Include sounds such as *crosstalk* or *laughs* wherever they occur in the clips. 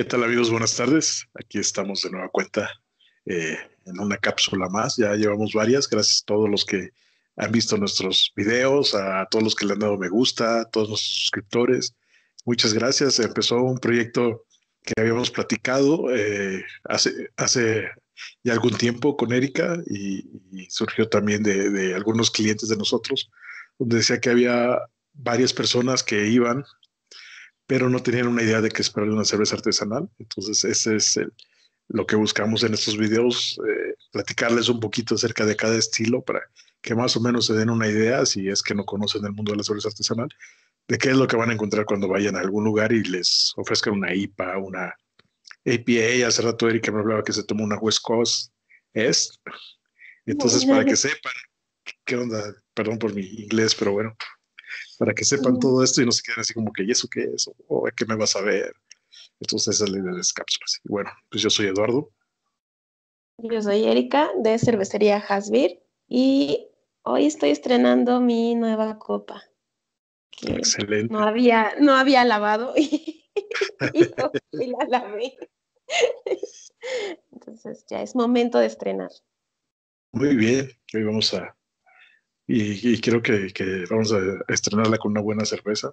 ¿Qué tal amigos? Buenas tardes. Aquí estamos de nueva cuenta eh, en una cápsula más. Ya llevamos varias. Gracias a todos los que han visto nuestros videos, a todos los que le han dado me gusta, a todos nuestros suscriptores. Muchas gracias. Empezó un proyecto que habíamos platicado eh, hace, hace ya algún tiempo con Erika y, surgió también de, de algunos clientes de nosotros, donde decía que había varias personas que iban pero no tenían una idea de qué esperar de una cerveza artesanal. Entonces, ese es lo que buscamos en estos videos, eh, platicarles un poquito acerca de cada estilo para que más o menos se den una idea, si es que no conocen el mundo de la cerveza artesanal, de qué es lo que van a encontrar cuando vayan a algún lugar y les ofrezcan una IPA, una APA. Hace rato Erika me hablaba que se tomó una West Coast Est. Entonces, para que sepan qué onda, perdón por mi inglés, pero bueno, para que sepan todo esto y no se queden así como que, ¿y eso qué es? ¿O qué me vas a ver? Entonces, esa es la idea de las cápsulas. Y bueno, pues yo soy Eduardo. Yo soy Erika de Cervecería Hasbir y hoy estoy estrenando mi nueva copa. Excelente. No había, no había lavado *laughs* y, *laughs* y la lavé. Entonces ya es momento de estrenar. Muy bien, hoy vamos a y, creo que, vamos a estrenarla con una buena cerveza.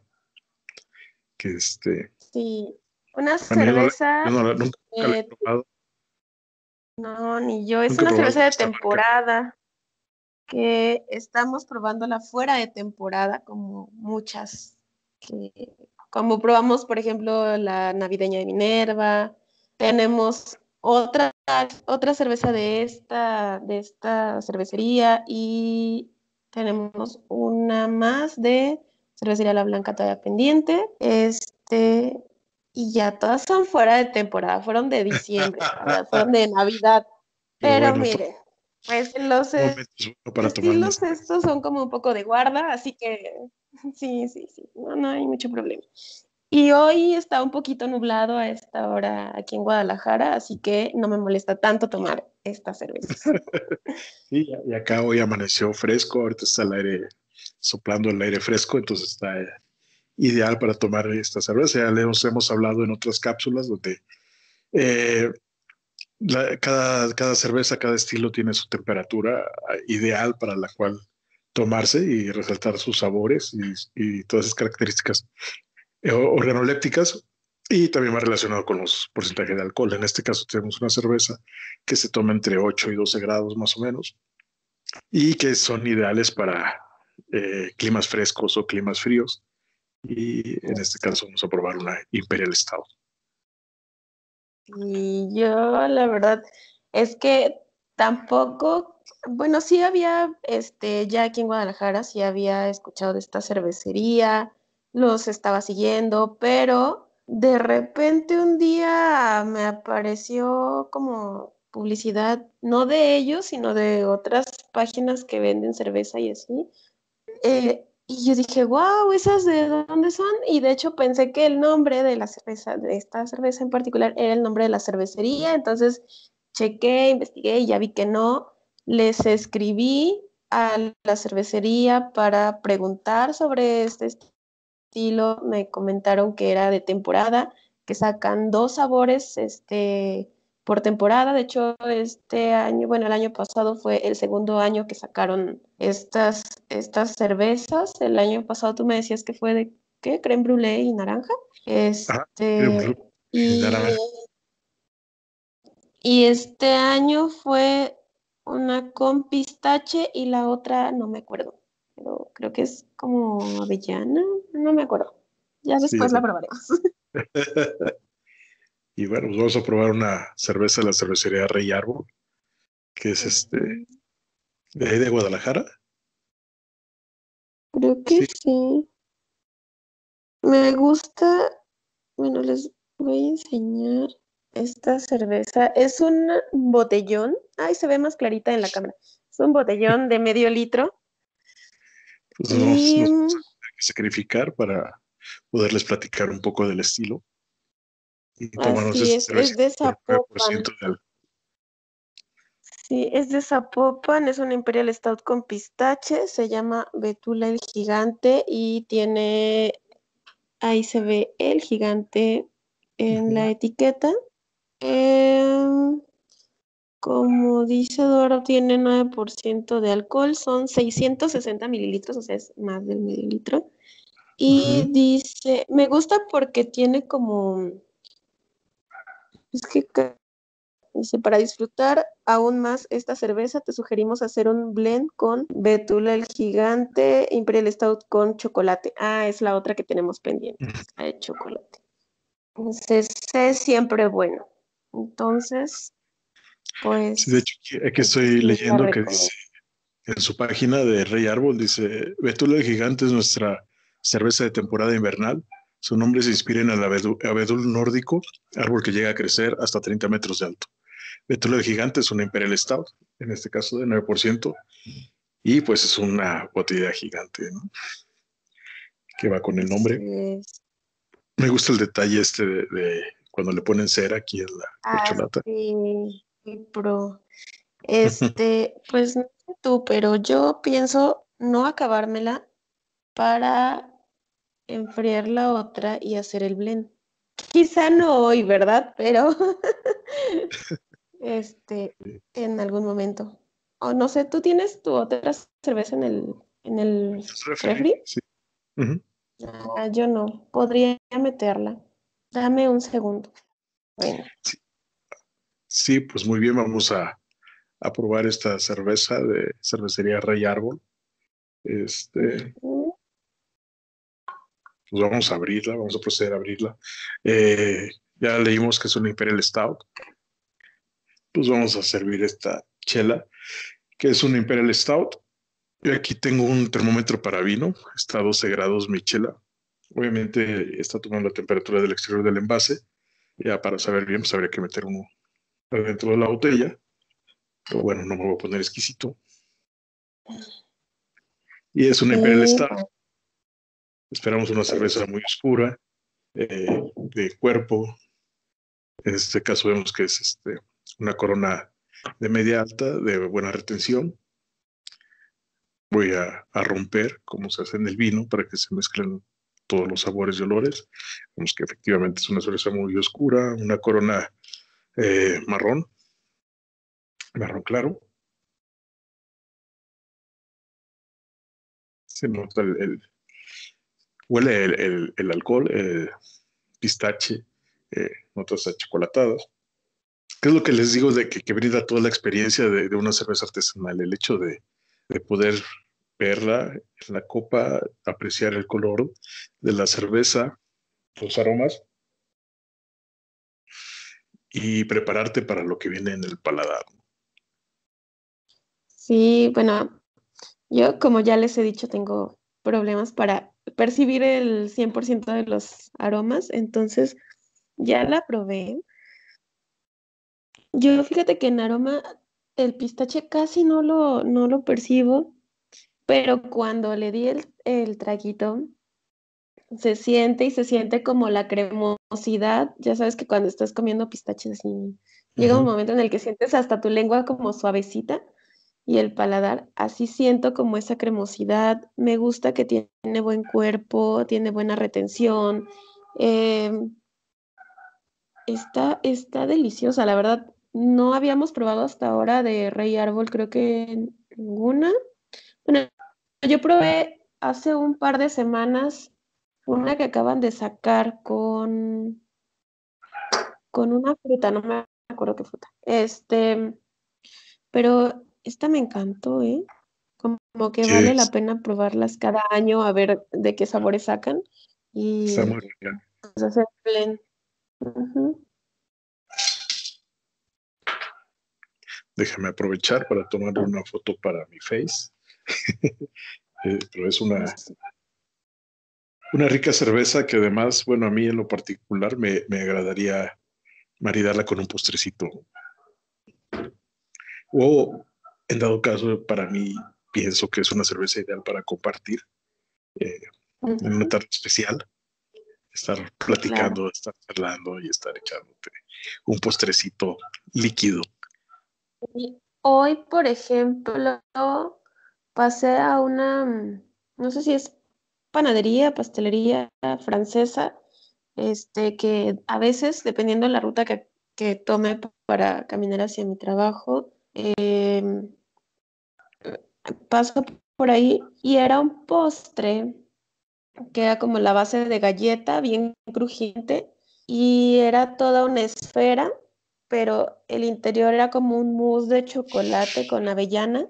Que este. Sí, una cerveza. no, nunca, he probado. No, ni yo. Es una cerveza de temporada que estamos probándola fuera de temporada, como muchas. como probamos, por ejemplo, la navideña de Minerva. Tenemos otra, otra cerveza de esta, de esta cervecería y tenemos una más de cervecería La Blanca todavía pendiente. Este, y ya todas son fuera de temporada, fueron de diciembre, fueron de Navidad. Pero mire, pues los estilos estos son como un poco de guarda, así que sí, sí, sí, no, no hay mucho problema. Y hoy está un poquito nublado a esta hora aquí en Guadalajara, así que no me molesta tanto tomar esta cerveza. *laughs* sí, y acá hoy amaneció fresco, ahorita está el aire soplando el aire fresco, entonces está eh, ideal para tomar esta cerveza. Ya les hemos hablado en otras cápsulas donde eh, cada, cada cerveza, cada estilo tiene su temperatura eh, ideal para la cual tomarse y resaltar sus sabores y, y todas esas características organolépticas y también va relacionado con los porcentajes de alcohol. En este caso tenemos una cerveza que se toma entre 8 y 12 grados más o menos y que son ideales para eh, climas frescos o climas fríos. Y en este caso vamos a probar una Imperial Stout. Y yo la verdad es que tampoco, bueno, sí había, este, ya aquí en Guadalajara, sí había escuchado de esta cervecería, los estaba siguiendo, pero de repente un día me apareció como publicidad, no de ellos, sino de otras páginas que venden cerveza y así. Eh, y yo dije, wow, ¿esas de dónde son? Y de hecho pensé que el nombre de la cerveza, de esta cerveza en particular, era el nombre de la cervecería. Entonces chequé, investigué y ya vi que no. Les escribí a la cervecería para preguntar sobre este estilo, me comentaron que era de temporada, que sacan dos sabores este, por temporada. De hecho, este año, bueno, el año pasado fue el segundo año que sacaron estas, estas cervezas. El año pasado tú me decías que fue de, ¿qué? Creme brûlée y naranja. Este, y, y este año fue una con pistache y la otra no me acuerdo creo que es como avellana, no me acuerdo. Ya después la probaremos. *laughs* y bueno, pues vamos a probar una cerveza de la cervecería Rey Árbol, que es este, de ahí de Guadalajara. Creo que sí. Me gusta, bueno, les voy a enseñar esta cerveza. Es un botellón, ay, se ve más clarita en la cámara. Es un botellón de medio litro entonces vamos, a sacrificar para poderles platicar un poco del estilo. Y tomarnos es, es de Zapopan. Sí, es de Zapopan, es una Imperial Stout con pistache, se llama Betula el Gigante y tiene, ahí se ve el gigante en la etiqueta. Em, como dice Doro, tiene 9% de alcohol, son 660 mililitros, o sea, es más del medio litro. Y dice, me gusta porque tiene como, es que dice, para disfrutar aún más esta cerveza, te sugerimos hacer un blend con Betula el Gigante, Imperial Stout con chocolate. Ah, es la otra que tenemos pendiente, la de chocolate. Entonces, es siempre bueno. Entonces, pues... Sí, de hecho, aquí estoy leyendo que dice, en su página de Rey Árbol, dice, Betula el Gigante es nuestra cerveza de temporada invernal. Su nombre se inspira en el abedul, nórdico, árbol que llega a crecer hasta 30 metros de alto. Betula el Gigante es una Imperial Stout, en este caso de 9%, y pues es una botella gigante, ¿no? Que va con el nombre. Me gusta el detalle este de, cuando le ponen cera aquí en la ah, Sí, pro. Este, *laughs* pues no sé tú, pero yo pienso no acabármela para enfriar la otra y hacer el blend. Quizá no hoy, ¿verdad? Pero *laughs* este, en algún momento. O no sé, ¿tú tienes tu otra cerveza en el, en el refri? Sí. Ah, yo no, podría meterla. Dame un segundo. Sí. Pues muy bien, vamos a, probar esta cerveza de cervecería Rey Árbol. Este, pues vamos a abrirla, vamos a proceder a abrirla. Eh, ya leímos que es una Imperial Stout. Pues vamos a servir esta chela, que es una Imperial Stout. Yo aquí tengo un termómetro para vino, está a 12 grados mi chela. Obviamente está tomando la temperatura del exterior del envase. Ya para saber bien, pues habría que meter uno dentro de la botella. Pero bueno, no me voy a poner exquisito. Y es una Imperial Stout. Esperamos una cerveza muy oscura, eh, de cuerpo. En este caso vemos que es este, una corona de media alta, de buena retención. Voy a, romper, como se hace en el vino, para que se mezclen todos los sabores y olores. Vemos que efectivamente es una cerveza muy oscura, una corona eh, marrón, marrón claro. Se nota el, Huele el, alcohol, eh, pistache, eh, notas achocolatadas. ¿Qué es lo que les digo de que, brinda toda la experiencia de, una cerveza artesanal? El hecho de, poder verla en la copa, apreciar el color de la cerveza, los aromas y prepararte para lo que viene en el paladar. Sí, bueno, yo como ya les he dicho, tengo problemas para percibir el 100% de los aromas, entonces ya la probé. Yo fíjate que en aroma el pistache casi no lo, no lo percibo, pero cuando le di el, el traguito, se siente y se siente como la cremosidad. Ya sabes que cuando estás comiendo pistaches, llega un momento en el que sientes hasta tu lengua como suavecita y el paladar, así siento como esa cremosidad. Me gusta que tiene buen cuerpo, tiene buena retención. Em, está, está deliciosa, la verdad. No habíamos probado hasta ahora de Rey Árbol, creo que ninguna. Bueno, yo probé hace un par de semanas una que acaban de sacar con, con una fruta, no me acuerdo qué fruta. Este, pero esta me encantó, ¿eh? Como que vale la pena probarlas cada año a ver de qué sabores sacan. Y pues, hacer Déjame aprovechar para tomar una foto para mi face. *laughs* Eh, pero es una, una rica cerveza que además, bueno, a mí en lo particular me, me agradaría maridarla con un postrecito. O en dado caso, para mí pienso que es una cerveza ideal para compartir eh, en una tarde especial. Estar platicando, estar charlando y estar echándote un postrecito líquido. Hoy, por ejemplo, pasé a una, no sé si es panadería, pastelería francesa, este, que a veces, dependiendo de la ruta que, que tome para caminar hacia mi trabajo, em, paso por ahí y era un postre que era como la base de galleta, bien crujiente, y era toda una esfera, pero el interior era como un mousse de chocolate con avellana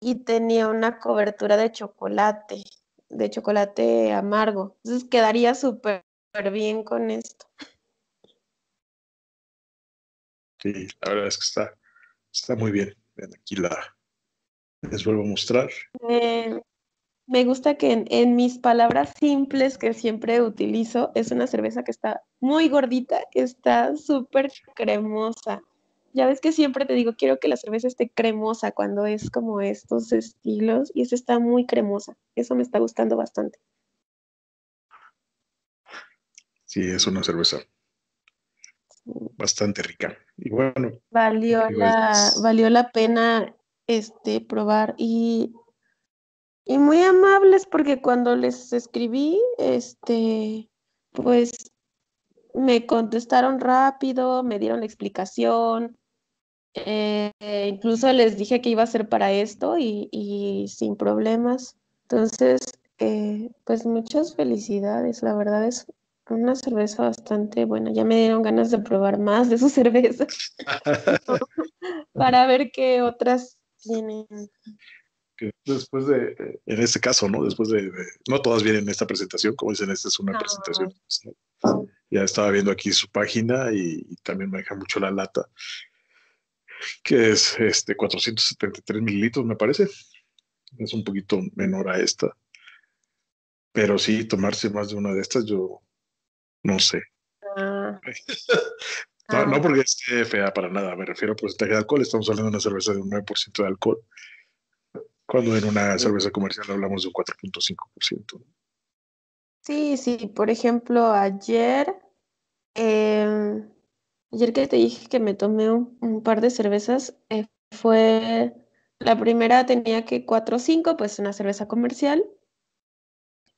y tenía una cobertura de chocolate, de chocolate amargo. Entonces quedaría súper bien con esto. Sí, la verdad es que está, está muy bien. aquí la les vuelvo a mostrar. me gusta que en, mis palabras simples que siempre utilizo, es una cerveza que está muy gordita, está súper cremosa. Ya ves que siempre te digo, quiero que la cerveza esté cremosa cuando es como estos estilos y esta está muy cremosa. Eso me está gustando bastante. Sí, es una cerveza bastante rica. Y bueno. Valió la, valió la pena este probar y, y muy amables porque cuando les escribí, este, pues me contestaron rápido, me dieron la explicación, eh, incluso les dije que iba a ser para esto y, y sin problemas. Entonces, eh, pues muchas felicidades, la verdad es una cerveza bastante buena. Ya me dieron ganas de probar más de su *laughs* cerveza *laughs* para ver qué otras tienen. después de, en este caso, ¿no? Después de, no todas vienen en esta presentación, como dicen, esta es una presentación. Ya estaba viendo aquí su página y, también me deja mucho la lata, que es este 473 mililitros, me parece. Es un poquito menor a esta. Pero sí, tomarse más de una de estas, yo no sé. Ah. *laughs* no, ah. porque esté fea para nada, me refiero a porcentaje de alcohol. Estamos hablando de una cerveza de un 9% de alcohol, cuando en una cerveza comercial hablamos de un 4.5%. Sí, sí, por ejemplo, ayer, em, ayer que te dije que me tomé un, par de cervezas, eh, fue, la primera tenía que 4.5, pues una cerveza comercial,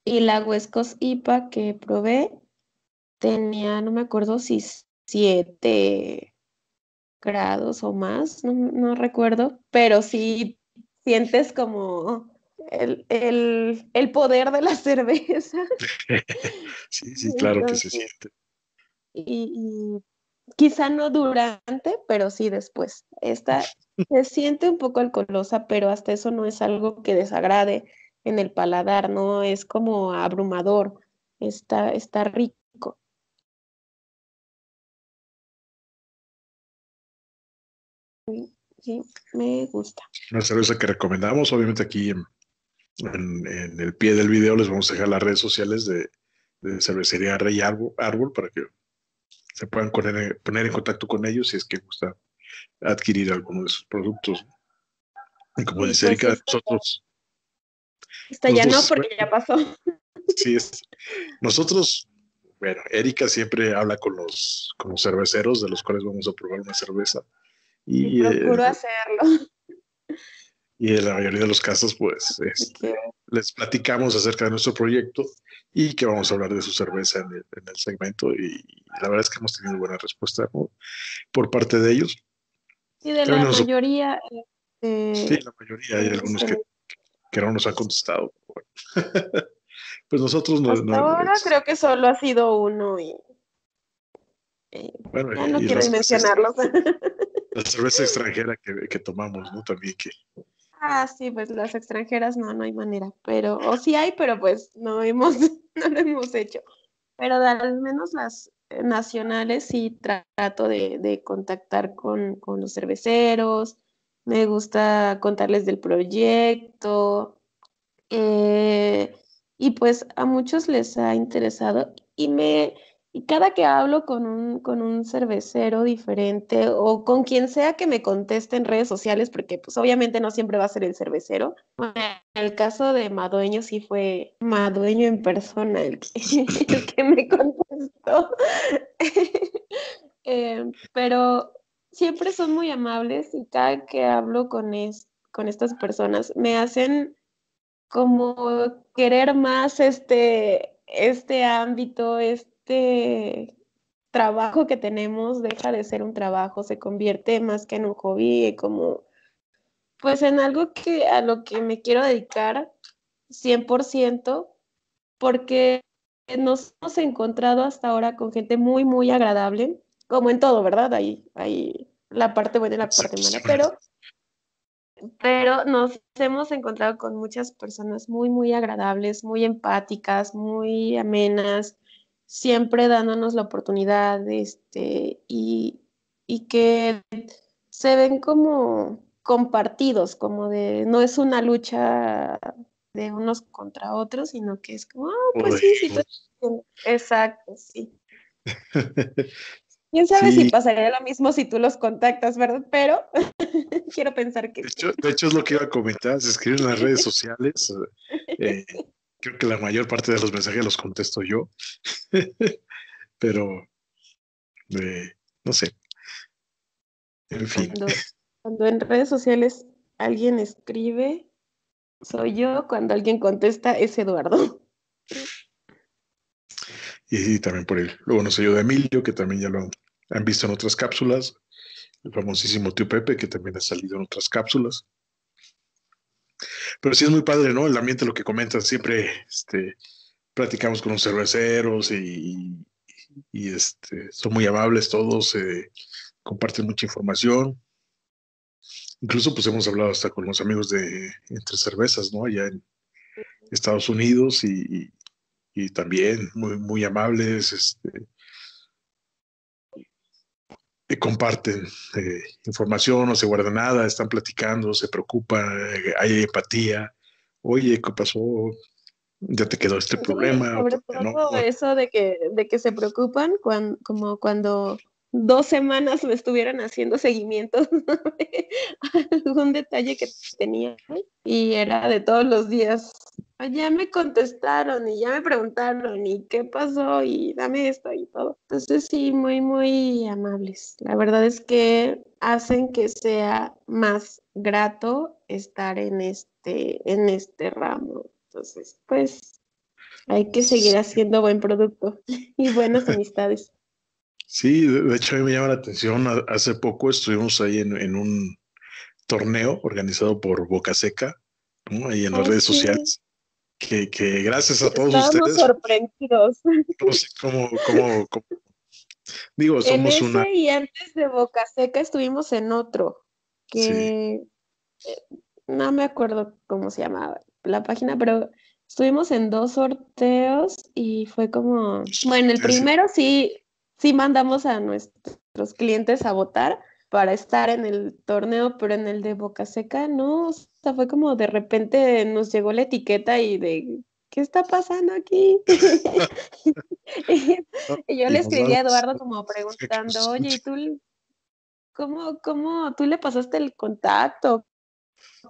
y la Coast IPA que probé tenía, no me acuerdo si siete grados o más, no, recuerdo, pero sí sientes como el, poder de la *laughs* cerveza. *laughs* sí, sí, claro que se siente. Y, quizá no durante, pero sí después. Esta *laughs* se siente un poco alcoholosa, pero hasta eso no es algo que desagrade en el paladar, no es como abrumador, está, está rico. Sí, me gusta. Una cerveza que recomendamos, obviamente aquí en, el pie del video les vamos a dejar las redes sociales de, cervecería Rey Árbol, para que se puedan poner, en contacto con ellos si es que gusta adquirir alguno de sus productos. Y como dice pues Erika, nosotros... Está ya no, porque ya pasó. Sí, es, nosotros, bueno, Erika siempre habla con los, con los cerveceros de los cuales vamos a probar una cerveza y, procuro eh, hacerlo. Y en la mayoría de los casos, pues, este, les platicamos acerca de nuestro proyecto y que vamos a hablar de su cerveza en el, segmento. Y la verdad es que hemos tenido buena respuesta por parte de ellos. Sí, de la mayoría. Este, sí, la mayoría. Hay algunos que, que no nos han contestado. *laughs* pues nosotros no. ahora creo que solo ha sido uno y. bueno, ya no quiero mencionarlos. la cerveza *laughs* extranjera que, tomamos, ¿no? También que... Ah, sí, pues las extranjeras no, no hay manera, pero, o sí hay, pero pues no hemos, *laughs* no lo hemos hecho. Pero al menos las nacionales sí trato de, contactar con, los cerveceros, me gusta contarles del proyecto, eh, y pues a muchos les ha interesado y me, y cada que hablo con un, con un cervecero diferente o con quien sea que me conteste en redes sociales, porque pues obviamente no siempre va a ser el cervecero. en el caso de Madueño sí fue Madueño en persona el que, *laughs* me contestó. *laughs* Eh, pero siempre son muy amables y cada que hablo con, con estas personas me hacen como querer más este, este ámbito, este este trabajo que tenemos deja de ser un trabajo, se convierte más que en un hobby, como pues en algo que a lo que me quiero dedicar 100%, porque nos hemos encontrado hasta ahora con gente muy, muy agradable, como en todo, ¿verdad? Hay, hay la parte buena y la parte mala, pero, pero nos hemos encontrado con muchas personas muy, muy agradables, muy empáticas, muy amenas, siempre dándonos la oportunidad, este, y, y que se ven como compartidos, como de, no es una lucha de unos contra otros, sino que es como, ah, pues sí, sí, *laughs* exacto, sí. *laughs* Quién sabe si pasaría lo mismo si tú los contactas, ¿verdad? Pero *laughs* quiero pensar que. De hecho, de hecho, es lo que iba a comentar. Se escriben en las redes sociales. Eh, creo que la mayor parte de los mensajes los contesto yo. *laughs* Pero, eh, no sé. En fin. cuando en redes sociales alguien escribe, soy yo, cuando alguien contesta es Eduardo. *laughs* Y, también por él. Luego nos ayuda Emilio, que también ya lo han, visto en otras cápsulas. El famosísimo tío Pepe, que también ha salido en otras cápsulas. Pero sí es muy padre, ¿no? El ambiente, lo que comentan, siempre este, platicamos con los cerveceros y, y este, son muy amables todos, eh, comparten mucha información. Incluso pues hemos hablado hasta con los amigos de Entre Cervezas, ¿no? Allá en Estados Unidos y, también muy, muy amables, este, y comparten eh, información, no se guarda nada, están platicando, se preocupan, eh, hay empatía. Oye, ¿qué pasó? Ya te quedó este problema. Sobre todo eso de que, de que se preocupan cuando, como cuando dos semanas me estuvieron haciendo seguimiento *laughs* de algún detalle que tenía y era de todos los días. Ya me contestaron y ya me preguntaron y qué pasó y dame esto y todo. Entonces sí, muy, muy amables. La verdad es que hacen que sea más grato estar en este, en este ramo. Entonces, pues hay que seguir haciendo buen producto *laughs* y buenas amistades. Sí, de hecho a mí me llama la atención. Hace poco estuvimos ahí en, un torneo organizado por Boca Seca, ahí en las oh, redes sociales, que, gracias a todos Estamos ustedes. sorprendidos. *laughs* No sé cómo, cómo, digo, somos en ese una. Y antes de Boca Seca estuvimos en otro, que eh, no me acuerdo cómo se llamaba la página, pero estuvimos en dos sorteos y fue como, bueno, el primero sí sí mandamos a nuestros clientes a votar para estar en el torneo, pero en el de Boca Seca no, o sea, fue como de repente nos llegó la etiqueta y de, ¿qué está pasando aquí? *laughs* y yo le escribí a Eduardo como preguntando, oye, ¿y tú cómo, cómo tú le pasaste el contacto?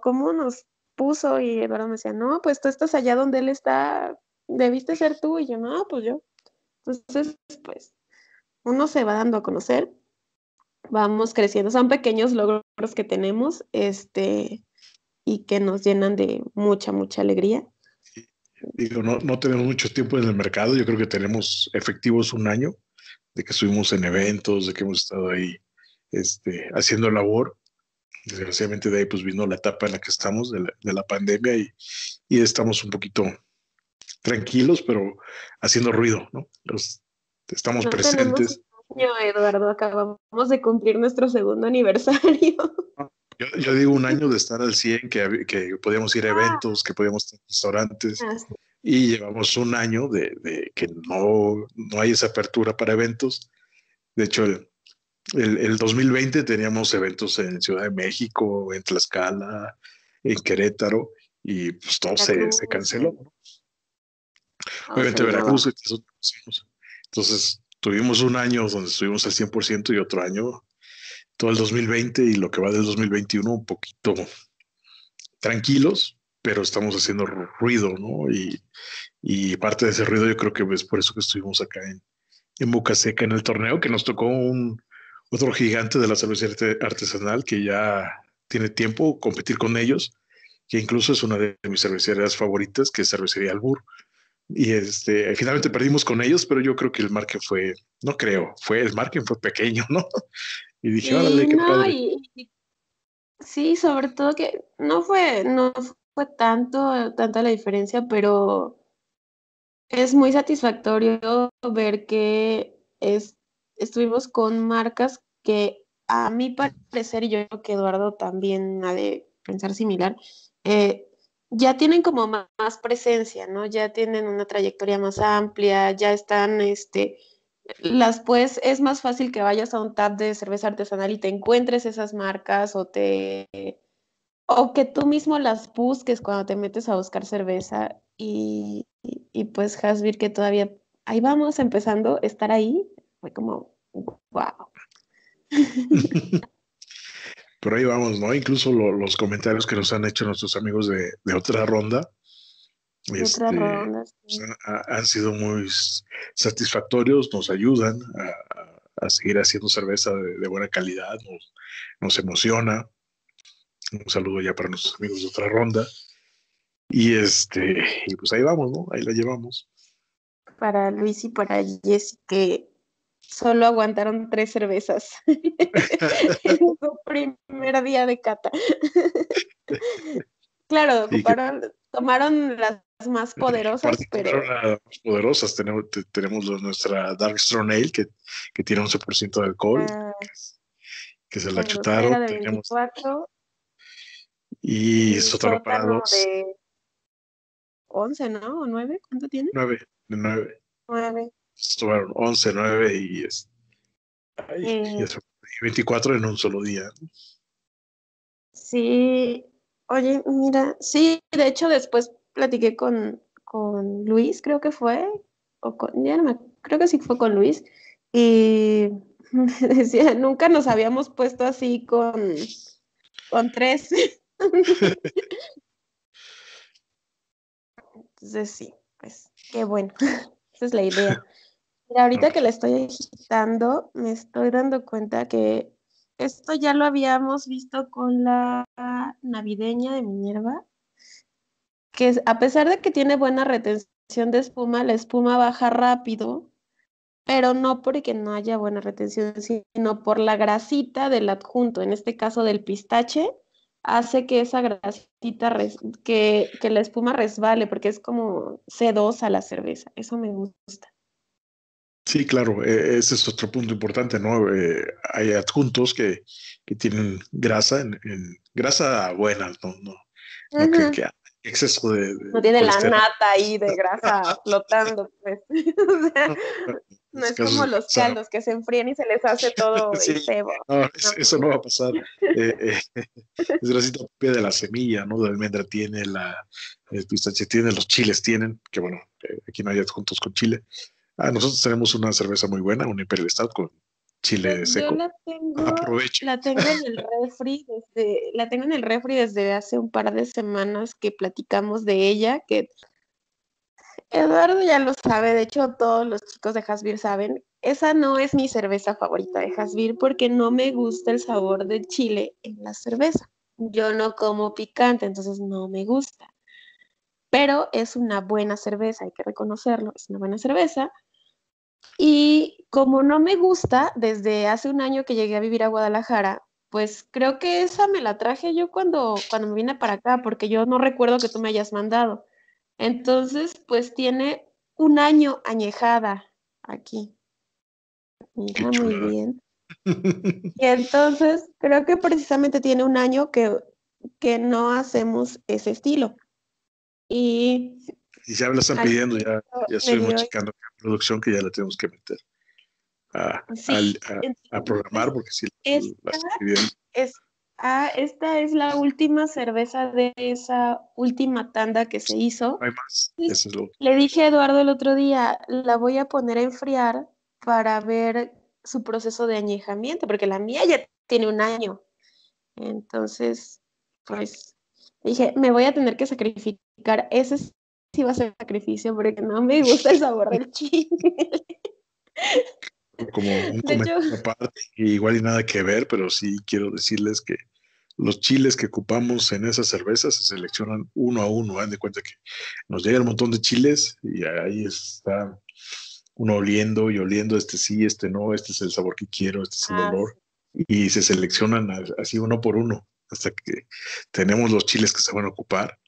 ¿Cómo nos puso? Y Eduardo me decía, no, pues tú estás allá donde él está, debiste ser tú, y yo, no, pues yo. Entonces, pues uno se va dando a conocer, vamos creciendo, son pequeños logros que tenemos este, y que nos llenan de mucha, mucha alegría. Digo, no, no tenemos mucho tiempo en el mercado, yo creo que tenemos efectivos un año de que estuvimos en eventos, de que hemos estado ahí este, haciendo labor. Desgraciadamente de ahí pues vino la etapa en la que estamos de la, pandemia y, y, estamos un poquito tranquilos, pero haciendo ruido, ¿no? Los, estamos presentes. Eduardo, acabamos de cumplir nuestro segundo aniversario. Yo, digo un año de estar al 100, que, que podíamos ir a ah. eventos, que podíamos estar en restaurantes, ah, y llevamos un año de, que no, no hay esa apertura para eventos. De hecho, el, el, 2020 teníamos eventos en Ciudad de México, en Tlaxcala, en Querétaro, y pues todo se, se, canceló. Obviamente Veracruz, entonces, tuvimos un año donde estuvimos al 100% y otro año, todo el 2020 y lo que va del 2021, un poquito tranquilos, pero estamos haciendo ruido, ¿no? Y, y parte de ese ruido yo creo que es por eso que estuvimos acá en, en Boca Seca en el torneo, que nos tocó un otro gigante de la cervecería artesanal que ya tiene tiempo competir con ellos, que incluso es una de mis cervecerías favoritas, que es Cervecería Albur Y este, finalmente perdimos con ellos, pero yo creo que el margen fue, no creo, fue, el margen fue pequeño, ¿no? *laughs* Y dije, órale, qué padre. sí, sobre todo que no fue, no fue tanto, tanta la diferencia, pero es muy satisfactorio ver que es, estuvimos con marcas que a mi parecer, y yo creo que Eduardo también ha de pensar similar, eh, ya tienen como más, presencia, ¿no? Ya tienen una trayectoria más amplia, ya están, este, las pues, es más fácil que vayas a un tab de cerveza artesanal y te encuentres esas marcas o te, o que tú mismo las busques cuando te metes a buscar cerveza y, y, pues Hasbir que todavía, ahí vamos empezando a estar ahí, fue como, wow. *laughs* Por ahí vamos, ¿no? Incluso los comentarios que nos han hecho nuestros amigos de, otra ronda, este, pues, han, sido muy satisfactorios, nos ayudan a, seguir haciendo cerveza de, buena calidad, nos, emociona. Un saludo ya para nuestros amigos de otra ronda. Y este, y pues ahí vamos, ¿no? Ahí la llevamos. Para Luis y para Jessy, que solo aguantaron tres cervezas *laughs* en *laughs* su primer día de cata. *laughs* claro, tomaron las más poderosas, pero... Las más poderosas, tenemos, tenemos nuestra Dark Strong Ale, que, que tiene 11% de alcohol, ah. que, se la chutaron. tenemos... y, Sótano para dos. De 11, ¿no? ¿O 9? ¿Cuánto tiene? 9, de 9. 9 estuvieron 11, 9 y, es, y 24 en un solo día. Sí, oye, mira, sí, de hecho después platiqué con, con Luis, creo que fue, o con, ya no me, creo que sí fue con Luis, y *laughs* decía, nunca nos habíamos puesto así con, con tres. *laughs* Entonces sí, pues qué bueno, *laughs* esa es la idea. Mira, ahorita que la estoy agitando, me estoy dando cuenta que esto ya lo habíamos visto con la navideña de Minerva, que a pesar de que tiene buena retención de espuma, la espuma baja rápido, pero no porque no haya buena retención, sino por la grasita del adjunto, en este caso del pistache, hace que esa grasita, que, que la espuma resbale, porque es como sedosa la cerveza, eso me gusta. Sí, claro, e, ese es otro punto importante, ¿no? Eh, hay adjuntos que, que tienen grasa, en, grasa buena, ¿no? No, no que, exceso de, No tiene la nata ahí de grasa *laughs* flotando, pues. *laughs* o sea, no, es como los caldos que se enfrían y se les hace todo *laughs* el cebo. No, eso no va a pasar. eh, eh, es grasita de la semilla, ¿no? De almendra tiene, la, el pistache tiene, los chiles tienen, que bueno, eh, aquí no hay adjuntos con chile. Ah, nosotros tenemos una cerveza muy buena, un Imperial Stout con chile seco. Yo la tengo, la tengo en el refri desde, la tengo en el refri desde hace un par de semanas que platicamos de ella, que Eduardo ya lo sabe, de hecho todos los chicos de Hasbir saben, esa no es mi cerveza favorita de Hasbir porque no me gusta el sabor del chile en la cerveza. Yo no como picante, entonces no me gusta. Pero es una buena cerveza, hay que reconocerlo, es una buena cerveza. Y como no me gusta, desde hace un año que llegué a vivir a Guadalajara, pues creo que esa me la traje yo cuando, cuando me vine para acá, porque yo no recuerdo que tú me hayas mandado. Entonces, pues tiene un año añejada aquí. Mira, muy bien. *laughs* Y entonces, creo que precisamente tiene un año que, que no hacemos ese estilo. Y y ya me lo están pidiendo, ya, ya estoy checando la producción que ya la tenemos que meter a, a, programar porque si esta, es, ah, esta es la última cerveza de esa última tanda que se hizo. No hay más. Le dije a Eduardo el otro día, la voy a poner a enfriar para ver su proceso de añejamiento, porque la mía ya tiene un año. Entonces, pues dije, me voy a tener que sacrificar ese sí va a ser sacrificio porque no me gusta el sabor del chile. Como un comentario aparte, igual y nada que ver, pero sí quiero decirles que los chiles que ocupamos en esa cerveza se seleccionan uno a uno. Haz de cuenta que nos llega un montón de chiles y ahí está uno oliendo y oliendo, este sí, este no, este es el sabor que quiero, este es el ah, olor. Y se seleccionan así uno por uno hasta que tenemos los chiles que se van a ocupar.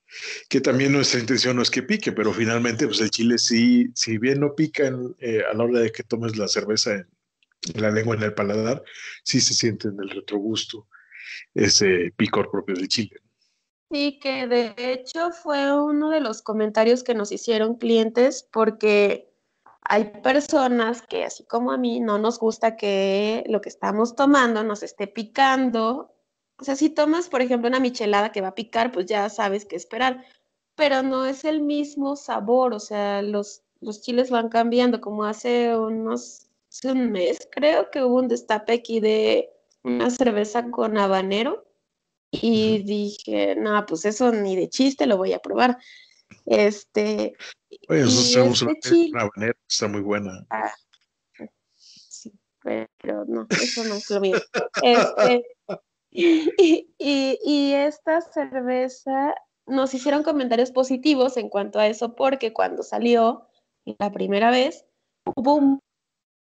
Que también nuestra intención no es que pique, pero finalmente pues el chile sí, si bien no pica eh, a la hora de que tomes la cerveza en, en la lengua, en el paladar, sí se siente en el retrogusto ese picor propio del chile. Sí, que de hecho fue uno de los comentarios que nos hicieron clientes porque hay personas que así como a mí no nos gusta que lo que estamos tomando nos esté picando. O sea, si tomas, por ejemplo, una michelada que va a picar, pues ya sabes qué esperar, pero no es el mismo sabor, o sea, los, los chiles van cambiando, como hace unos, hace un mes creo que hubo un destape aquí de una cerveza con habanero y dije, no, pues eso ni de chiste lo voy a probar. Este. Oye, eso este habanero está muy buena. Ah, sí, pero no, eso no es lo mío. Este, *laughs* y, y, y esta cerveza nos hicieron comentarios positivos en cuanto a eso, porque cuando salió la primera vez, hubo un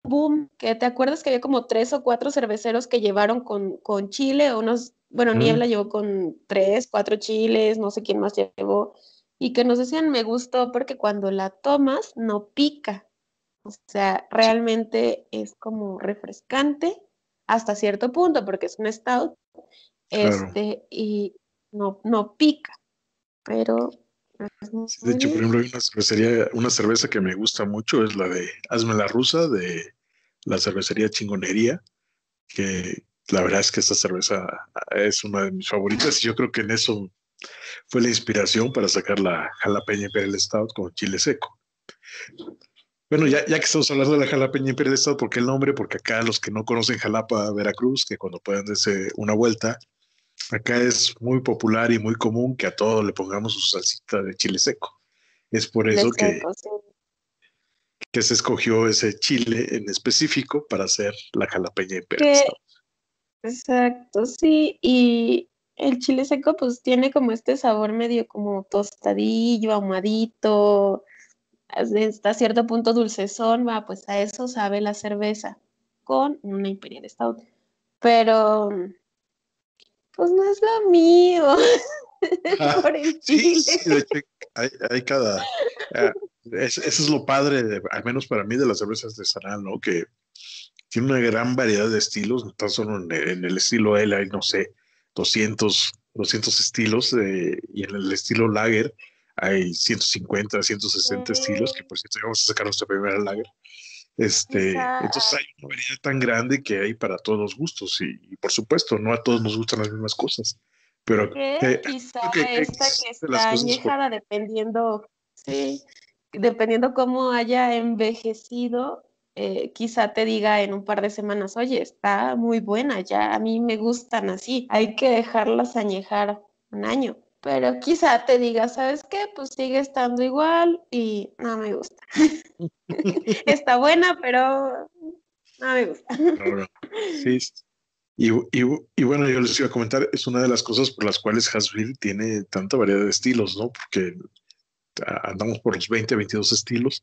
boom, que te acuerdas que había como tres o cuatro cerveceros que llevaron con, con chile, unos, bueno, Niebla llevó con tres, cuatro chiles, no sé quién más llevó, y que nos decían, me gustó porque cuando la tomas no pica, o sea, realmente es como refrescante hasta cierto punto, porque es un stout, este, y no, no pica, pero de hecho, por ejemplo, hay una cervecería, una cerveza que me gusta mucho, es la de Hazme la Rusa, de la cervecería Chingonería, que la verdad es que esta cerveza es una de mis favoritas y yo creo que en eso fue la inspiración para sacar la jalapeña Imperial Stout con chile seco. Bueno, ya, ya que estamos hablando de la jalapeña Imperial Stout, ¿por qué el nombre? Porque acá los que no conocen Jalapa, Veracruz, que cuando puedan darse una vuelta, Acá es muy popular y muy común que a todo le pongamos su salsita de chile seco. Es por eso que, que se escogió ese chile en específico para hacer la jalapeña imperial. Exacto, sí. Y el chile seco pues tiene como este sabor medio como tostadillo, ahumadito, hasta cierto punto dulcezón, va, pues a eso sabe la cerveza con una Imperial Stout. Pero pues no es lo mío. *laughs* Por el chile. hay, cada. Ah, eso es lo padre, al menos para mí, de las cervezas de Sanal, ¿no? Que tiene una gran variedad de estilos, no tan solo en, el estilo L hay, no sé, 200, 200 estilos, eh, y en el estilo Lager hay 150, 160 estilos, que por cierto vamos a sacar nuestra primera Lager. Este, entonces hay una variedad tan grande que hay para todos los gustos y, por supuesto no a todos nos gustan las mismas cosas, pero quizá esta que está añejada dependiendo, sí, dependiendo cómo haya envejecido, eh, quizá te diga en un par de semanas, oye, está muy buena, ya a mí me gustan así, hay que dejarlas añejar un año pero quizá te diga, ¿sabes qué? Pues sigue estando igual y no me gusta. *laughs* *laughs* Está buena, pero no me gusta. sí. Y, y, bueno, yo les iba a comentar, es una de las cosas por las cuales Hasville tiene tanta variedad de estilos, ¿no? Porque andamos por los 20, 22 estilos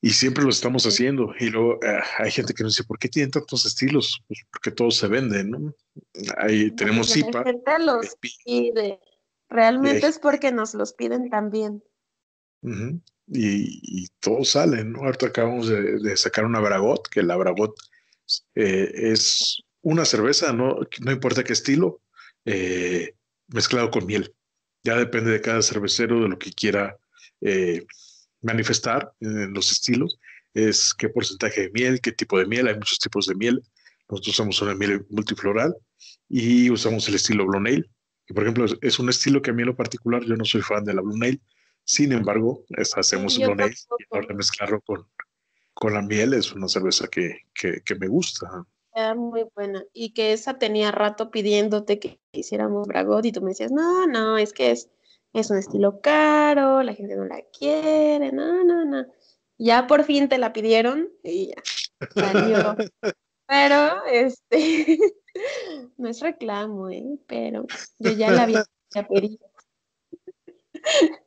y siempre lo estamos haciendo. Y luego eh, hay gente que nos dice, ¿por qué tienen tantos estilos? Pues porque todos se venden, ¿no? Ahí tenemos IPA. Realmente es porque nos los piden también. y, y todos salen, ¿no? Ahorita acabamos de, sacar una Bragot, que la Bragot eh, es una cerveza, no, no importa qué estilo, eh, mezclado con miel. Ya depende de cada cervecero de lo que quiera eh, manifestar en los estilos. Es qué porcentaje de miel, qué tipo de miel. Hay muchos tipos de miel. Nosotros usamos una miel multifloral y usamos el estilo Blonde y por ejemplo, es un estilo que a mí en lo particular yo no soy fan de la Blue Nail. Sin embargo, hacemos Blue Nail y ahora mezclarlo con, con la miel es una cerveza que, que, que me gusta. Era muy buena. Y que esa tenía rato pidiéndote que hiciéramos Bragot y tú me decías, no, no, es que es, es un estilo caro, la gente no la quiere, no, no, no. Ya por fin te la pidieron y ya salió. *laughs* Pero, este, *laughs* *laughs* No es reclamo, ¿eh? pero yo ya la había *laughs* pedido. *laughs*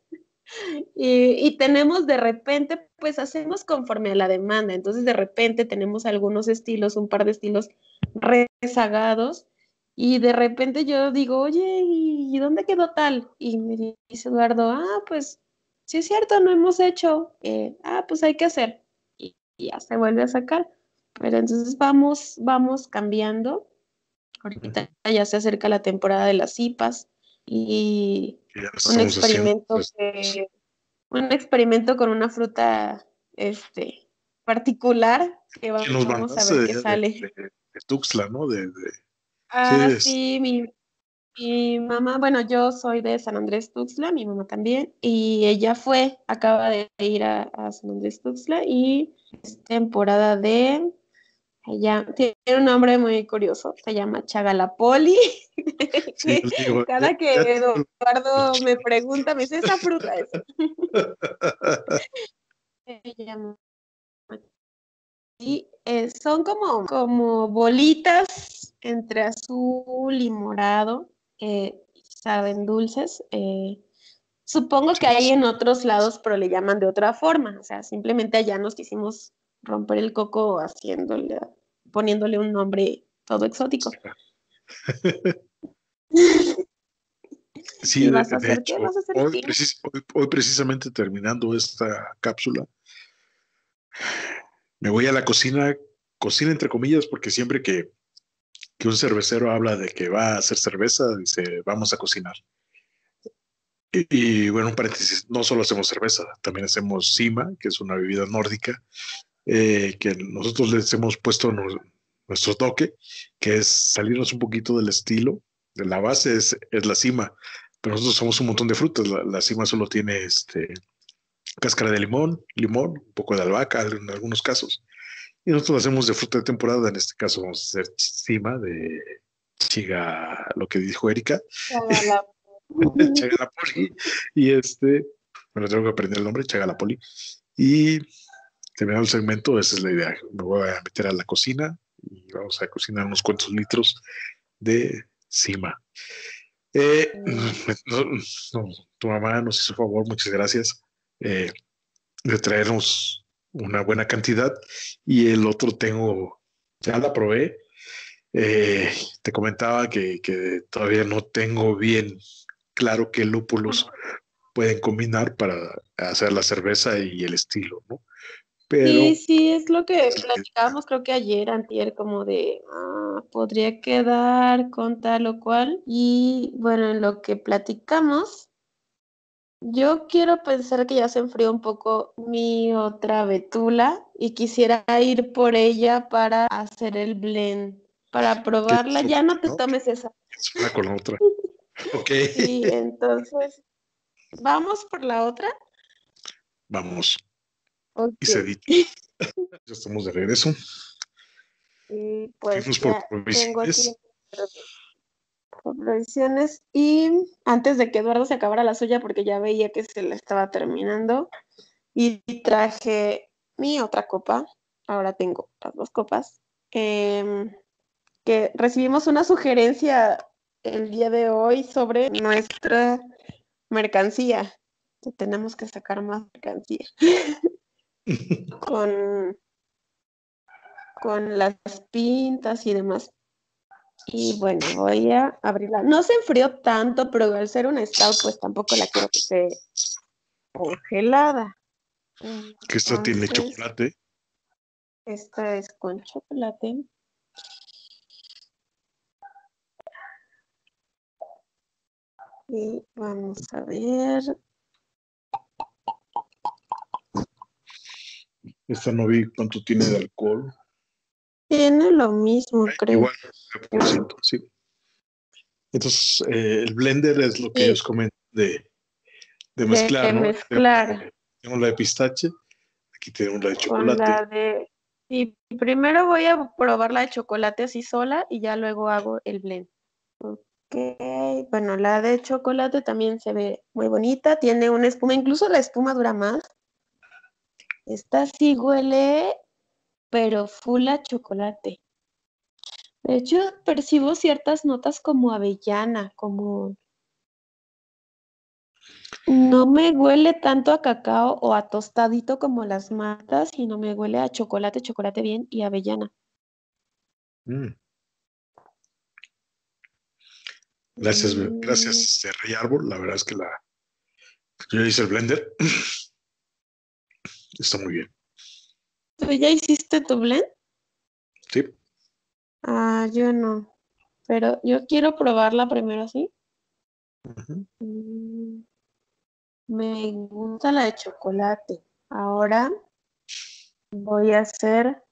Y, y, tenemos de repente, pues hacemos conforme a la demanda. Entonces, de repente tenemos algunos estilos, un par de estilos rezagados. Y de repente yo digo, oye, ¿y dónde quedó tal? Y me dice Eduardo, ah, pues sí es cierto, no hemos hecho. Eh, ah, pues hay que hacer. Y, y ya se vuelve a sacar. Pero entonces vamos, vamos cambiando. Ahorita ya se acerca la temporada de las IPAs y un experimento un experimento con una fruta este particular que vamos, a ver qué sale. De, Tuxtla, ¿no? De, Ah, sí, mi, mi, mamá, bueno, yo soy de San Andrés Tuxtla, mi mamá también, y ella fue, acaba de ir a, a San Andrés Tuxtla y es temporada de ella tiene un nombre muy curioso, se llama Chagalapoli. Cada que Eduardo me pregunta, me dice, esa fruta es. *laughs* y eh, son como, como bolitas entre azul y morado, eh, saben dulces. Eh, supongo que hay en otros lados, pero le llaman de otra forma. O sea, simplemente allá nos quisimos romper el coco haciéndole, poniéndole un nombre todo exótico. Sí, *laughs* de, hecho, hoy, precisamente terminando esta cápsula, me voy a la cocina, cocina entre comillas, porque siempre que, que un cervecero habla de que va a hacer cerveza, dice, vamos a cocinar. Y, bueno, un paréntesis, no solo hacemos cerveza, también hacemos cima, que es una bebida nórdica, eh, que nosotros les hemos puesto nuestro toque, que es salirnos un poquito del estilo. La base es, es la cima, pero nosotros somos un montón de frutas. La, cima solo tiene este, cáscara de limón, limón, un poco de albahaca en algunos casos. Y nosotros lo hacemos de fruta de temporada, en este caso vamos a hacer cima de chiga, lo que dijo Erika. Chagalapoli. *laughs* y este, bueno, tengo que aprender el nombre, Chagalapoli. Y terminado el segmento, esa es la idea. Me voy a meter a la cocina y vamos a cocinar unos cuantos litros de cima. Eh, tu mamá nos hizo favor, muchas gracias, eh, de traernos una buena cantidad y el otro tengo, ya la probé. Eh, te comentaba que, que, todavía no tengo bien claro qué lúpulos pueden combinar para hacer la cerveza y el estilo, ¿no? Sí, sí, es lo que platicábamos creo que ayer, antier, como de, ah, podría quedar con tal o cual. Y bueno, en lo que platicamos, yo quiero pensar que ya se enfrió un poco mi otra betula y quisiera ir por ella para hacer el blend, para probarla. Ya no te tomes esa. una con la otra. *laughs* ok. Sí, entonces, ¿vamos por la otra? Vamos. Y se *laughs* ya estamos de regreso. Y pues por provisiones. por provisiones. Y antes de que Eduardo se acabara la suya, porque ya veía que se la estaba terminando, y traje mi otra copa. Ahora tengo las dos copas. Em, que recibimos una sugerencia el día de hoy sobre nuestra mercancía. Que tenemos que sacar más mercancía. *laughs* con, con las pintas y demás. Y bueno, voy a abrirla. No se enfrió tanto, pero al ser un stout, pues tampoco la quiero que esté congelada. ¿Que esta tiene chocolate? Esta es con chocolate. Y vamos a ver. Esta no vi cuánto tiene de alcohol. Tiene lo mismo, creo. Igual, por ciento, sí. Entonces, eh, el blender es lo que ellos comentan de, de mezclar. De, mezclar. Tenemos la de pistache, aquí tenemos la de chocolate. La de... Y primero voy a probar la de chocolate así sola y ya luego hago el blend. Ok, bueno, la de chocolate también se ve muy bonita, tiene una espuma, incluso la espuma dura más. Esta sí huele, pero full a chocolate. De hecho, percibo ciertas notas como avellana, como... No me huele tanto a cacao o a tostadito como las matas, sino me huele a chocolate, chocolate bien y avellana. Mm. Gracias, gracias, este, Rey Árbol. La verdad es que la, yo hice el blender. *laughs* Está muy bien. ¿Tú ya hiciste tu blend? Sí. Ah, yo no. Pero yo quiero probarla primero. Ujú. Mm, Me gusta la de chocolate. Ahora voy a hacer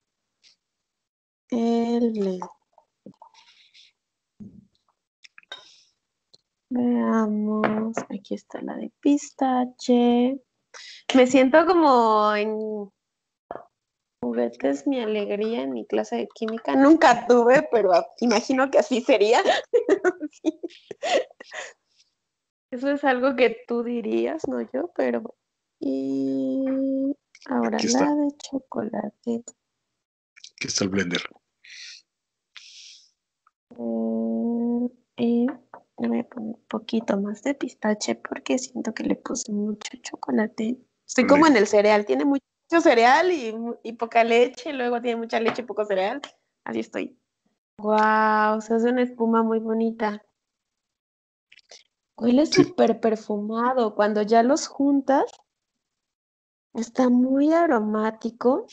el blend. Veamos, aquí está la de pistache. Me siento como en juguetes mi alegría en mi clase de química. Nunca tuve, pero imagino que así sería. Sí. *laughs* Eso es algo que tú dirías, no yo, pero. Y ahora la de chocolate. Aquí está el blender. Eh, y le voy a poner un poquito más de pistache porque siento que le puse mucho chocolate. Estoy como en el cereal, tiene mucho cereal y, y poca leche, luego tiene mucha leche y poco cereal. Así estoy. Wow, se hace una espuma muy bonita. Huele Sí. súper perfumado. Cuando ya los juntas, está muy aromático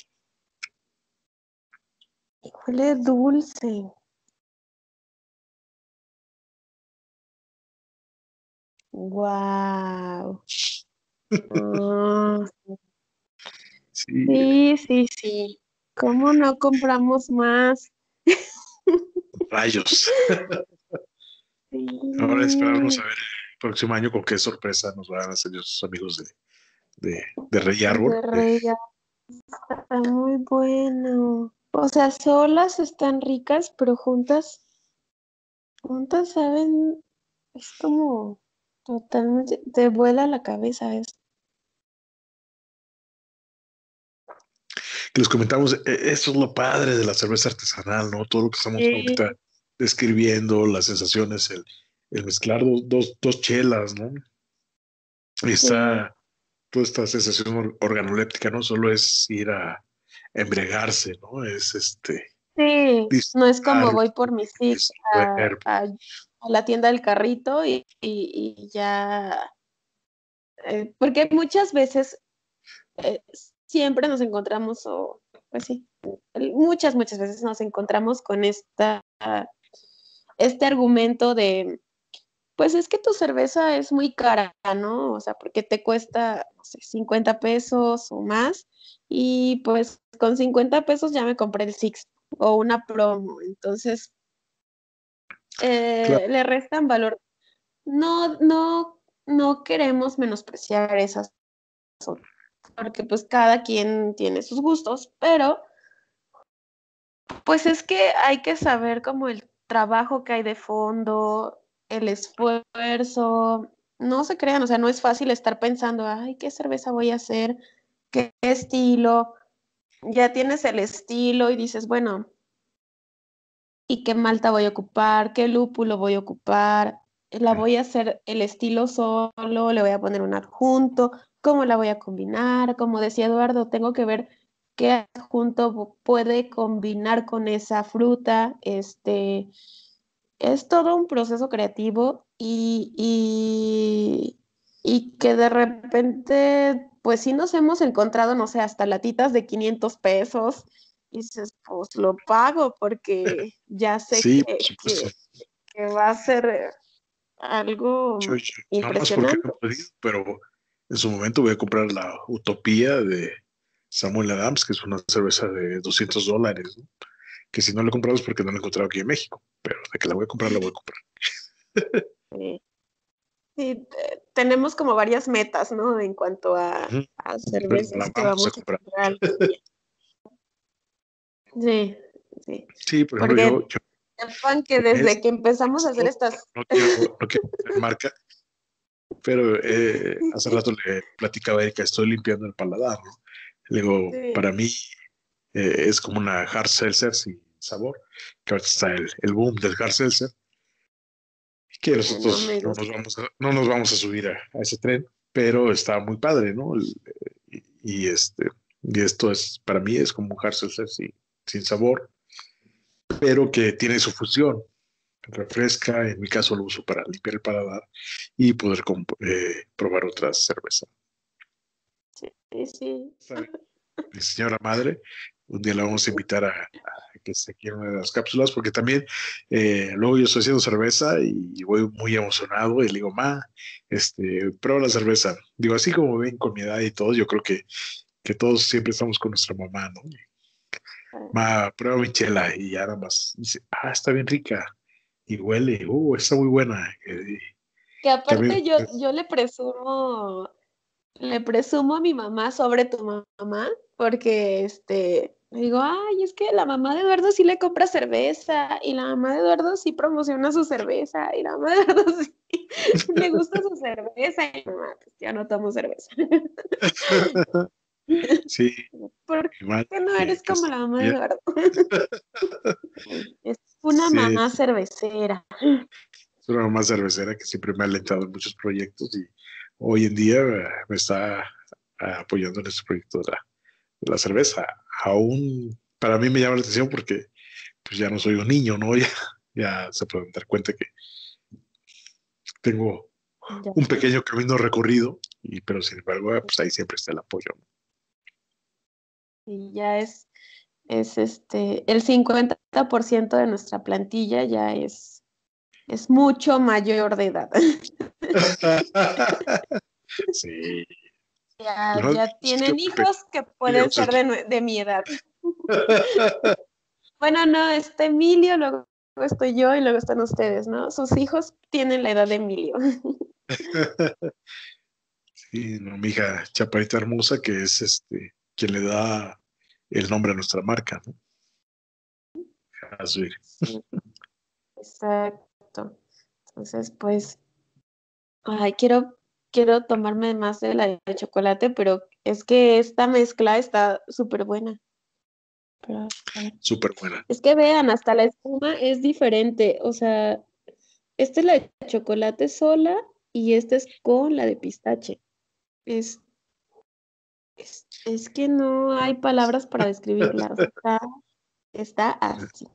y huele dulce. Wow. Ah, *laughs* Sí. sí, sí, sí. ¿Cómo no compramos más? *laughs* Rayos. Sí. Ahora esperamos a ver el próximo año con qué sorpresa nos van a hacer nuestros amigos de, de, de Rey Árbol. De Rey Está muy bueno. O sea, solas están ricas, pero juntas, juntas saben, es como totalmente, te vuela la cabeza eso. que les comentamos, eh, eso es lo padre de la cerveza artesanal, ¿no? Todo lo que estamos Sí. ahorita describiendo, las sensaciones, el, el mezclar dos, dos, dos chelas, ¿no? Esta, toda esta sensación or- organoléptica no solo es ir a embriagarse, ¿no? Es este, Sí, no es como voy por mis hijos a- la tienda del carrito y, y- ya, eh, porque muchas veces eh, siempre nos encontramos, o pues sí, muchas, muchas veces nos encontramos con esta, este argumento de, pues es que tu cerveza es muy cara, ¿no? O sea, porque te cuesta, no sé, 50 pesos o más, y pues con 50 pesos ya me compré el Six o una promo, entonces eh, le restan valor. No, no, no queremos menospreciar esas porque pues cada quien tiene sus gustos, pero pues es que hay que saber como el trabajo que hay de fondo, el esfuerzo, no se crean, o sea, no es fácil estar pensando, ay, ¿qué cerveza voy a hacer? ¿Qué estilo? Ya tienes el estilo y dices, bueno, ¿y qué malta voy a ocupar? ¿Qué lúpulo voy a ocupar? ¿La voy a hacer el estilo solo? ¿Le voy a poner un adjunto? ¿Cómo la voy a combinar? Como decía Eduardo, tengo que ver qué adjunto puede combinar con esa fruta. Este, es todo un proceso creativo y, y, y que de repente, pues sí nos hemos encontrado, no sé, hasta latitas de 500 pesos. Y dices, pues lo pago porque ya sé Sí, que, va a ser algo Yo, yo, impresionante. no he podido, pero en su momento voy a comprar la Utopía de Samuel Adams, que es una cerveza de 200 dólares, ¿no? que si no la he comprado es porque no la he encontrado aquí en México, pero de que la voy a comprar, la voy a comprar. Sí. Sí, te- tenemos como varias metas, ¿no? En cuanto a, a cervezas la que vamos a vamos a comprar. Sí, sí. Sí, por ejemplo, Porque yo, yo sepan que desde esto- que empezamos a hacer no, estas, no quiero, no quiero marca, pero eh, hace rato le platicaba a Erika, estoy limpiando el paladar, ¿no? Le digo, Sí. para mí eh, es como una hard seltzer sin, sabor, que ahora está el, el boom del hard seltzer, que nosotros no, nos, vamos a, no nos vamos a subir a, ese tren, pero está muy padre, ¿no? y, este, y esto es, para mí es como un hard seltzer sin, sin sabor, pero que tiene su fusión, refresca, en mi caso lo uso para limpiar el paladar y poder eh, probar otras cervezas. Sí, sí. Mi señora madre, un día la vamos a invitar a, que se quiera una de las cápsulas, porque también eh, luego yo estoy haciendo cerveza y voy muy emocionado y le digo, ma, este, prueba la cerveza. Digo, así como ven con mi edad y todo, yo creo que, que todos siempre estamos con nuestra mamá, ¿no? Ma, prueba mi chela y ya nada más dice, ah, está bien rica y huele, uh, está muy buena. Que aparte yo, yo le presumo, le presumo a mi mamá sobre tu mamá, porque este, digo, ay, es que la mamá de Eduardo sí le compra cerveza, y la mamá de Eduardo sí promociona su cerveza, y la mamá de Eduardo sí *laughs* le gusta su cerveza, y mamá, pues ya no tomo cerveza. *laughs* *laughs* Sí. *laughs* ¿Por qué no eres como la mamá de Eduardo? *laughs* es una mamá cervecera. Es una mamá cervecera que siempre me ha alentado en muchos proyectos y hoy en día me está apoyando en este proyecto de la, cerveza. Aún para mí me llama la atención porque pues ya no soy un niño, ¿no? *laughs* Ya, ya se pueden dar cuenta que tengo un pequeño camino recorrido, y, pero sin embargo, pues ahí siempre está el apoyo. Y ya es es este, el 50% de nuestra plantilla ya es, es mucho mayor de edad. *laughs* sí. *laughs* Ya, ya tienen hijos que pueden ser de, de, mi edad. *laughs* bueno, no, está Emilio, luego estoy yo y luego están ustedes, ¿no? Sus hijos tienen la edad de Emilio. sí, no, mi hija chaparita hermosa, que es este, quien le da el nombre de nuestra marca. ¿no? Exacto. Entonces, pues, ay, quiero, quiero tomarme más de la de chocolate, pero es que esta mezcla está súper buena. Súper buena. Es que vean, hasta la espuma es diferente. O sea, esta es la de chocolate sola y esta es con la de pistache. Es es, que no hay palabras para describirla. Está, así.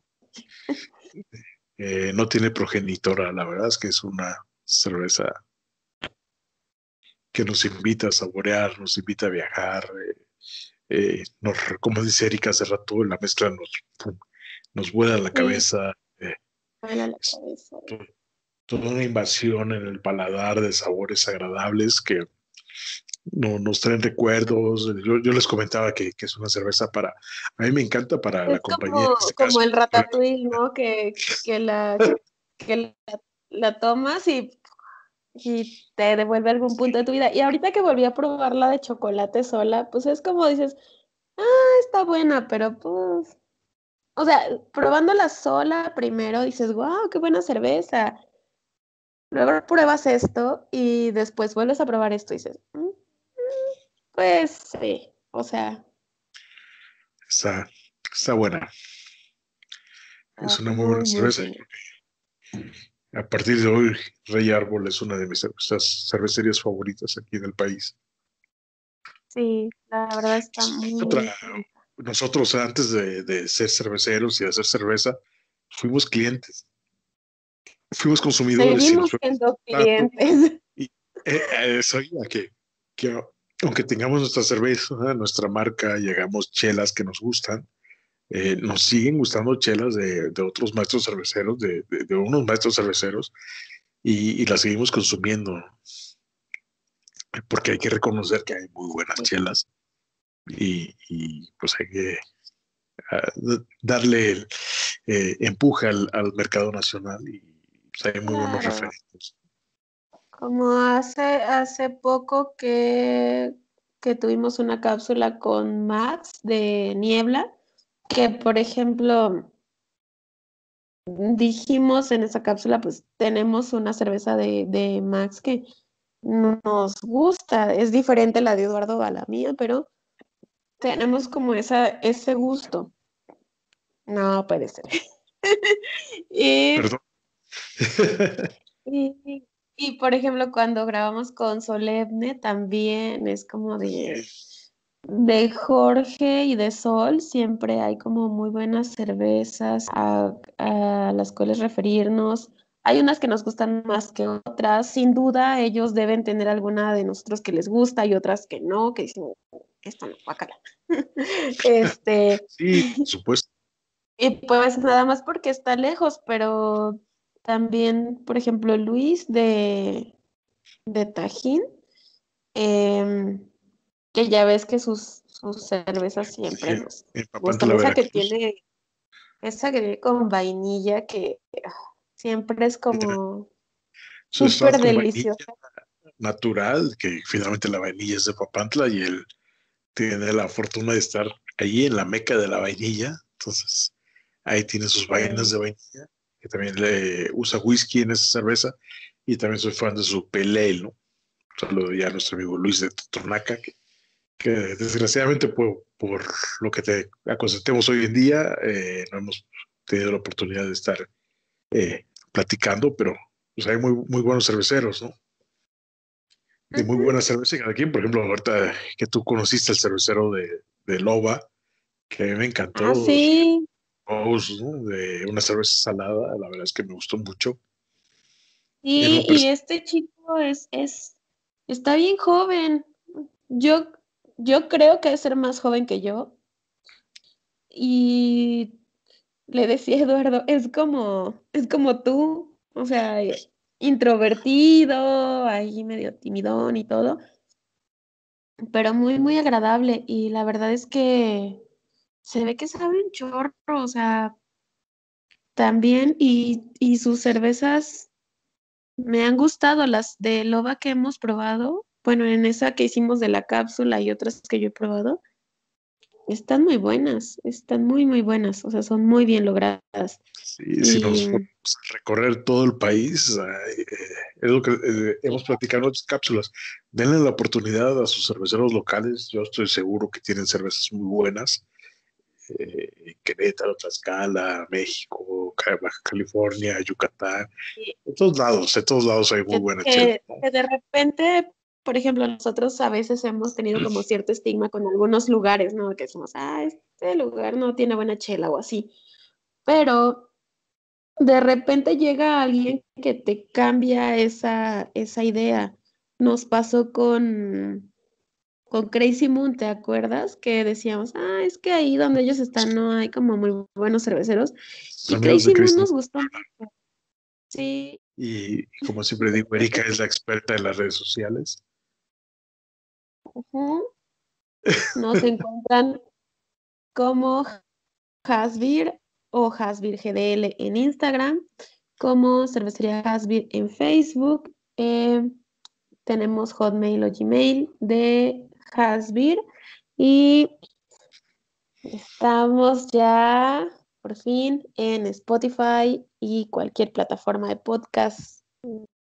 Eh, no tiene progenitora, la verdad es que es una cerveza que nos invita a saborear, nos invita a viajar. Eh, eh, nos, como dice Erika hace rato, la mezcla nos, nos vuela la cabeza. vuela la cabeza. Toda una invasión en el paladar de sabores agradables que no, nos traen recuerdos. Yo, les comentaba que, es una cerveza para, a mí me encanta para la compañía. Este como el ratatouille, ¿no? Que, la, que la, tomas y, y, te devuelve algún punto de tu vida. Y ahorita que volví a probarla de chocolate sola, pues es como dices, ah, está buena, pero pues... O sea, probándola sola primero dices, wow, qué buena cerveza. Luego pruebas esto y después vuelves a probar esto y dices, mm, pues sí, o sea. Está, está buena. Es una muy buena cerveza. A partir de hoy, Rey Árbol es una de mis cervecerías favoritas aquí en el país. Sí, la verdad está muy Nosotros antes de, ser cerveceros y de hacer cerveza, fuimos clientes. Fuimos consumidores. Seguimos siendo clientes. *laughs* Y, eh, eso que, que aunque tengamos nuestra cerveza, nuestra marca y hagamos chelas que nos gustan, eh, nos siguen gustando chelas de, otros maestros cerveceros, de, unos maestros cerveceros, y, las seguimos consumiendo. Porque hay que reconocer que hay muy buenas chelas y, pues hay que ah, darle el eh, empuje al, mercado nacional y pues, hay muy buenos referentes. Como hace, hace poco que, que tuvimos una cápsula con Max de Niebla, que por ejemplo dijimos en esa cápsula, pues tenemos una cerveza de, de Max que nos gusta, es diferente la de Eduardo a la mía, pero tenemos como esa, ese gusto. No, puede ser. *laughs* y, Perdón. y, y, por ejemplo, cuando grabamos con Solemne, también es como de, de Jorge y de Sol, siempre hay como muy buenas cervezas a, a las cuales referirnos. Hay unas que nos gustan más que otras. Sin duda, ellos deben tener alguna de nosotros que les gusta y otras que no, que dicen, esta no, guácala. *laughs* este, sí, por *laughs* supuesto. Y pues nada más porque está lejos, pero también, por ejemplo, Luis de, de Tajín, eh, que ya ves que sus, sus cervezas siempre Sí, nos gustan. Esa que tiene, esa que viene con vainilla, que ah, siempre es como súper deliciosa. natural, que finalmente la vainilla es de Papantla y él tiene la fortuna de estar allí en la meca de la vainilla. Entonces, ahí tiene sus vainas de vainilla, que también le usa whisky en esa cerveza. Y también soy fan de su Pale Ale, ¿no? Saludo ya a nuestro amigo Luis de Totonaca, que, que desgraciadamente por, por lo que te aconsentemos hoy en día, eh, no hemos tenido la oportunidad de estar eh, platicando, pero pues hay muy, muy buenos cerveceros, ¿no? De muy buena cerveza cada quien. Por ejemplo, ahorita que tú conociste el cervecero de, de Loba, que a mí me encantó, Ah, sí, De una cerveza salada, la verdad es que me gustó mucho. Sí, y este chico es, es, está bien joven. Yo, yo creo que debe ser más joven que yo. Y le decía a Eduardo, es como, es como tú, o sea, introvertido, ahí medio timidón y todo, pero muy, muy agradable. Y la verdad es que se ve que sabe un chorro, o sea, también, y, y sus cervezas me han gustado, las de loba que hemos probado, bueno, en esa que hicimos de la cápsula y otras que yo he probado. Están muy buenas, están muy, muy buenas, o sea, son muy bien logradas. Sí, si nos a recorrer todo el país, eh, es lo que eh, hemos platicado en otras cápsulas. Denle la oportunidad a sus cerveceros locales. Yo estoy seguro que tienen cervezas muy buenas. Eh, Querétaro, Tlaxcala, México, Baja California, Yucatán. En todos lados, en todos lados hay muy que, buena chela. que- ¿no? que de repente, por ejemplo, nosotros a veces hemos tenido como cierto estigma con algunos lugares, ¿no? Que decimos, ah, este lugar no tiene buena chela o así. Pero de repente llega alguien que te cambia esa, esa idea. Nos pasó con, con Crazy Moon, ¿te acuerdas? Que decíamos, ah, es que ahí donde ellos están no hay como muy buenos cerveceros. Y Amigos Crazy Moon nos gustó mucho. Sí, Y como siempre digo, Erika es la experta en las redes sociales. ujú. Nos encuentran como Hasbir o Hasbir GDL en Instagram, como Cervecería Hasbir en Facebook. eh, tenemos Hotmail o Gmail de Hasbir y estamos ya por fin en Spotify y cualquier plataforma de podcast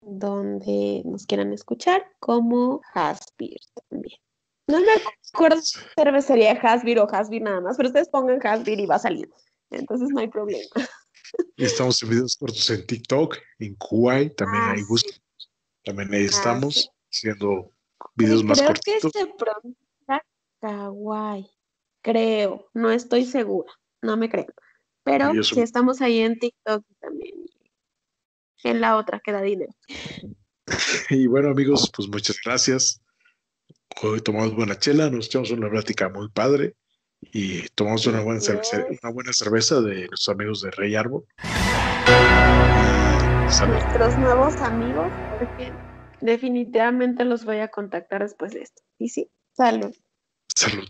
donde nos quieran escuchar, como Hasbir también. No me acuerdo si cervecería Hasbir o Hasbir nada más, pero ustedes pongan Hasbir y va a salir. Entonces no hay problema. Estamos en videos cortos en TikTok, en Kuwait, también Ah, ahí sí. También ahí Ah, estamos sí. haciendo Que videos más creo que cortitos. se pronuncia Kawaii. Creo, no estoy segura, no me creo. Pero eso- sí estamos ahí en TikTok también. En la otra que da dinero. *laughs* Y bueno, amigos, pues muchas gracias. Hoy tomamos buena chela, nos echamos una plática muy padre y tomamos una buena, cerveza, una buena cerveza de nuestros amigos de Rey Árbol. Nuestros nuevos amigos, porque definitivamente los voy a contactar después de esto. Y sí, salud. Salud.